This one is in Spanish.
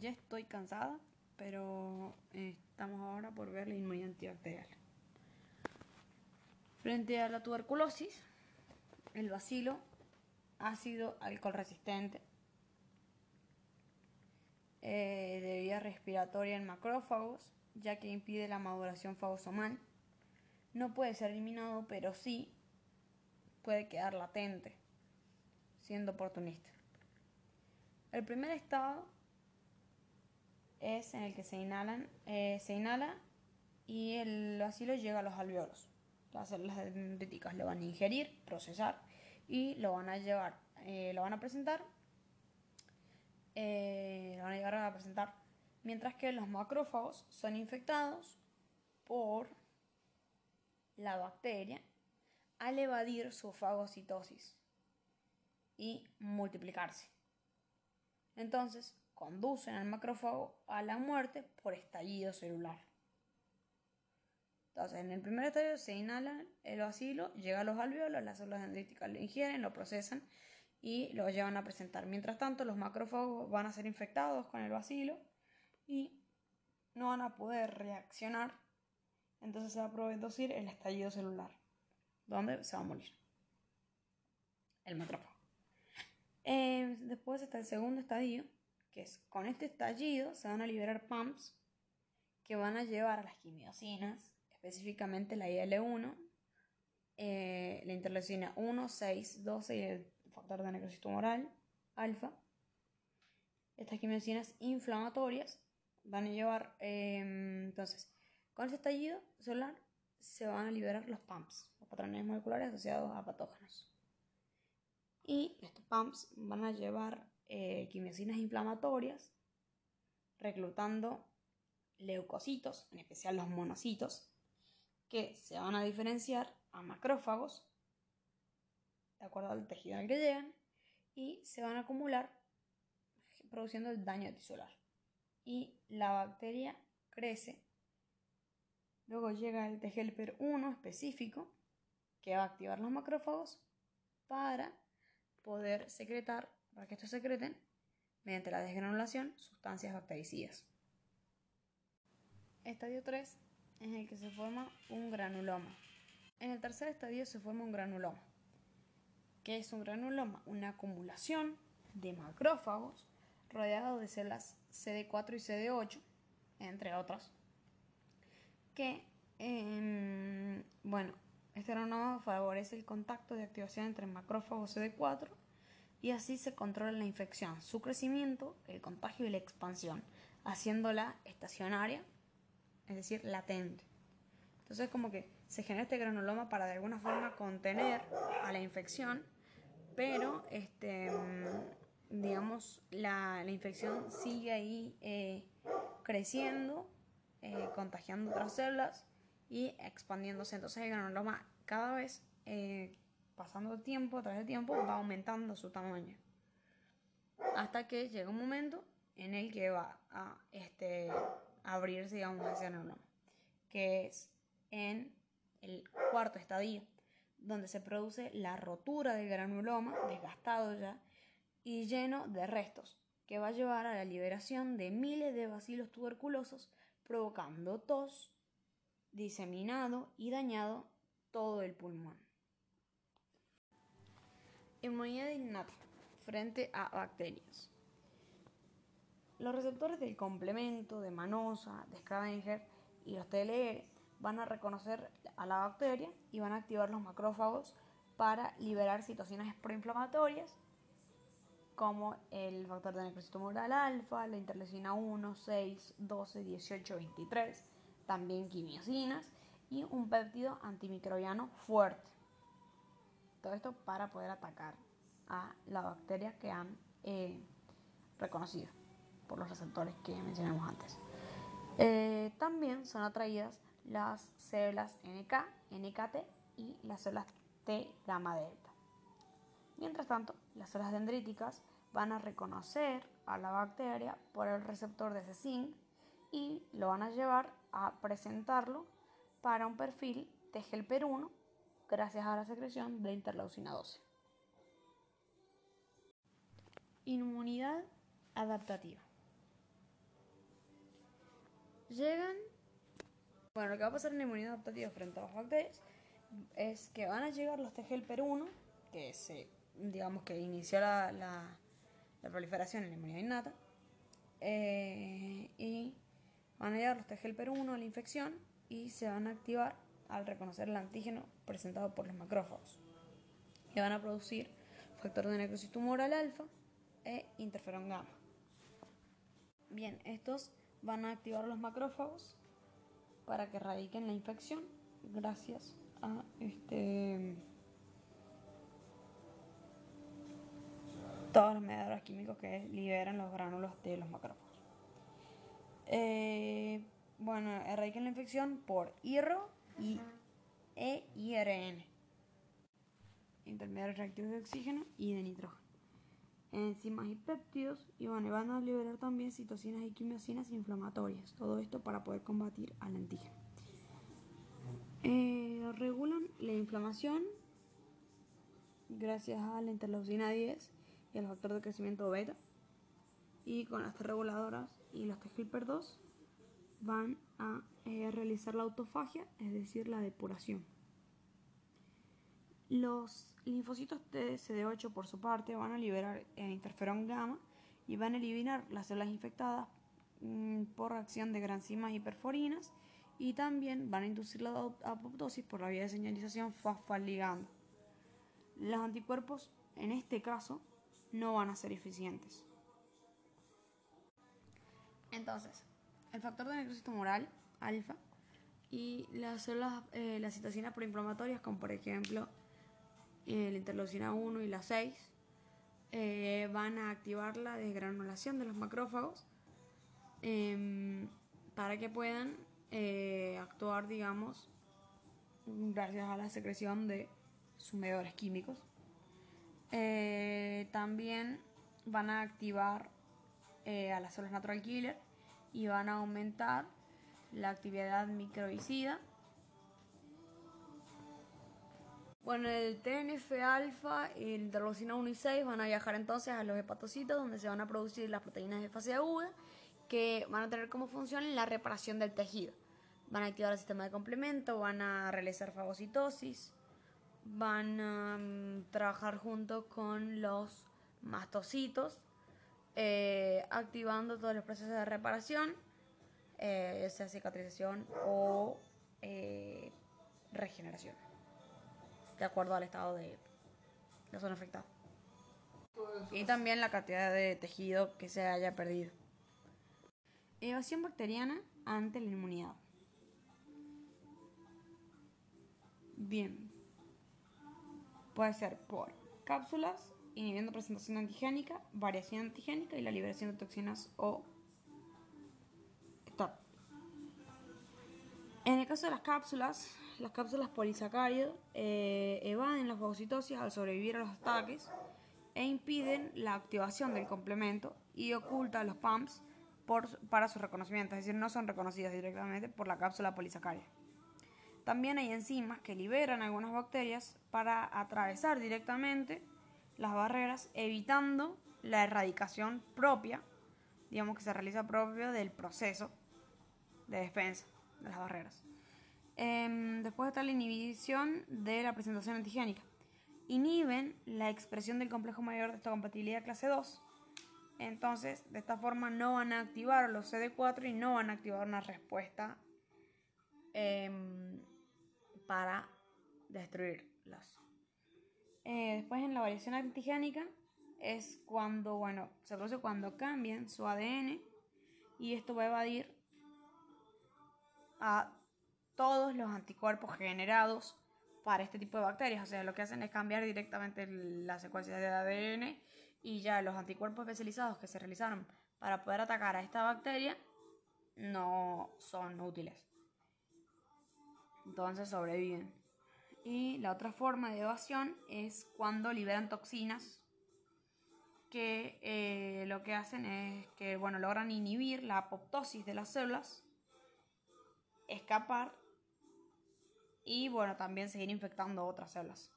ya estoy cansada, pero estamos ahora por ver la inmunidad antibacterial. Frente a la tuberculosis, el bacilo ácido alcohol resistente eh, de vía respiratoria en macrófagos, ya que impide la maduración fagosomal. No puede ser eliminado, pero sí puede quedar latente, siendo oportunista. El primer estado es en el que se inhalan, eh, se inhala y el bacilo llega a los alveolos. Las células dendríticas lo van a ingerir, procesar y lo van a llevar, eh, lo van a presentar, eh, lo van a llevar a presentar, mientras que los macrófagos son infectados por la bacteria al evadir su fagocitosis y multiplicarse. Entonces, conducen al macrófago a la muerte por estallido celular. Entonces, en el primer estadio se inhala el bacilo, llega a los alveolos, las células dendríticas lo ingieren, lo procesan y lo llevan a presentar. Mientras tanto, los macrófagos van a ser infectados con el bacilo y no van a poder reaccionar. Entonces se va a producir el estallido celular, donde se va a morir el macrófago. Eh, después está el segundo estadio, que es con este estallido se van a liberar pumps que van a llevar a las quimiosinas, específicamente la IL-1, eh, la interleucina 1, 6, 12 y el factor de necrosis tumoral, alfa. Estas quimiosinas inflamatorias van a llevar, em, entonces, con este estallido celular se van a liberar los pumps, los patrones moleculares asociados a patógenos. Y estos pumps van a llevar eh, quimiosinas inflamatorias, reclutando leucocitos, en especial los monocitos, que se van a diferenciar a macrófagos, de acuerdo al tejido al que llegan, y se van a acumular produciendo el daño tisular. Y la bacteria crece. Luego llega el TGLPR 1 específico, que va a activar los macrófagos para poder secretar para que estos secreten, mediante la desgranulación, sustancias bactericidas. Estadio 3 es en el que se forma un granuloma. En el tercer estadio se forma un granuloma. ¿Qué es un granuloma? Una acumulación de macrófagos rodeados de células CD4 y CD8, entre otras, que, em, bueno, este granuloma favorece el contacto de activación entre macrófagos CD4 y así se controla la infección, su crecimiento, el contagio y la expansión, haciéndola estacionaria, es decir, latente. Entonces como que se genera este granuloma para de alguna forma contener a la infección, pero este, digamos, la, infección sigue ahí eh, creciendo, eh, contagiando otras células y expandiéndose. Entonces el granuloma cada vez eh, pasando tiempo, a través del tiempo, va aumentando su tamaño. Hasta que llega un momento en el que va a este, abrirse, digamos, ese granuloma, que es en el cuarto estadio, donde se produce la rotura del granuloma, desgastado ya, y lleno de restos, que va a llevar a la liberación de miles de bacilos tuberculosos, provocando tos, diseminado y dañado todo el pulmón. Inmunidad innata frente a bacterias. Los receptores del complemento de Manosa, de Scavenger y los TLR van a reconocer a la bacteria y van a activar los macrófagos para liberar citocinas proinflamatorias como el factor de necrosis tumoral alfa, la interleucina 1, 6, 12, 18, 23, también quimiosinas y un péptido antimicrobiano fuerte. Todo esto para poder atacar a la bacteria que han eh, reconocido por los receptores que mencionamos antes. Eh, también son atraídas las células NK, NKT y las células T gamma delta. Mientras tanto, las células dendríticas van a reconocer a la bacteria por el receptor de ese zinc y lo van a llevar a presentarlo para un perfil TGLPR1 gracias a la secreción de interleucina 12. Inmunidad adaptativa. llegan, bueno, lo que va a pasar en la inmunidad adaptativa frente a las bacterias es que van a llegar los T helper 1, que se, digamos que inició la, la, proliferación en la inmunidad innata, eh, y van a llegar los T helper 1 a la infección y se van a activar al reconocer el antígeno presentado por los macrófagos. Y van a producir factor de necrosis tumoral alfa e interferón gamma. Bien, estos van a activar los macrófagos para que radiquen la infección gracias a este todos los mediadores químicos que liberan los gránulos de los macrófagos. Eh, bueno, erradiquen la infección por hierro y e IRN, intermediarios reactivos de oxígeno y de nitrógeno, enzimas y péptidos, y van a liberar también citocinas y quimiosinas inflamatorias, todo esto para poder combatir al antígeno. Eh, regulan la inflamación gracias a la interleucina 10 y al factor de crecimiento beta, y con las reguladoras y los TGLPER 2 van a eh, realizar la autofagia, es decir, la depuración. Los linfocitos de CD8 por su parte van a liberar el interferón gamma y van a eliminar las células infectadas mm, por reacción de granzimas y perforinas y también van a inducir la apoptosis por la vía de señalización fosfaligando. Los anticuerpos en este caso no van a ser eficientes. Entonces, el factor de necrosis tumoral, alfa, y las células, eh, las citocinas proinflamatorias, como por ejemplo eh, la interleucina 1 y la 6, eh, van a activar la desgranulación de los macrófagos em, para que puedan actuar, digamos, gracias a la secreción de sus medidores químicos. también van a activar a las células natural killer y van a aumentar la actividad microbicida. Bueno, el TNF-alfa y el interleucina 1 y 6 van a viajar entonces a los hepatocitos donde se van a producir las proteínas de fase aguda que van a tener como función la reparación del tejido. Van a activar el sistema de complemento, van a realizar fagocitosis, van a mm, trabajar junto con los mastocitos eh, activando todos los procesos de reparación, eh, sea cicatrización o eh, regeneración, de acuerdo al estado de la zona afectada. Y también la cantidad de tejido que se haya perdido. Evasión bacteriana ante la inmunidad. Bien. Puede ser por cápsulas inhibiendo presentación antigénica, variación antigénica y la liberación de toxinas o stop. En el caso de las cápsulas, las cápsulas polisacárido eh, evaden la fagocitosis al sobrevivir a los ataques e impiden la activación del complemento y ocultan los PAMPs para su reconocimiento, es decir, no son reconocidas directamente por la cápsula polisacárido. También hay enzimas que liberan algunas bacterias para atravesar directamente las barreras, evitando la erradicación propia, digamos que se realiza propio del proceso de defensa de las barreras. Em, después está la inhibición de la presentación antigénica. Inhiben la expresión del complejo mayor de esta compatibilidad clase 2. Entonces, de esta forma no van a activar los CD4 y no van a activar una respuesta em, para destruirlas. Eh, después en la variación antigénica es cuando, bueno, se produce cuando cambian su ADN y esto va a evadir a todos los anticuerpos generados para este tipo de bacterias. O sea, lo que hacen es cambiar directamente la secuencia de ADN y ya los anticuerpos especializados que se realizaron para poder atacar a esta bacteria no son útiles. Entonces sobreviven. Y la otra forma de evasión es cuando liberan toxinas que eh, lo que hacen es que bueno, logran inhibir la apoptosis de las células, escapar y bueno, también seguir infectando otras células.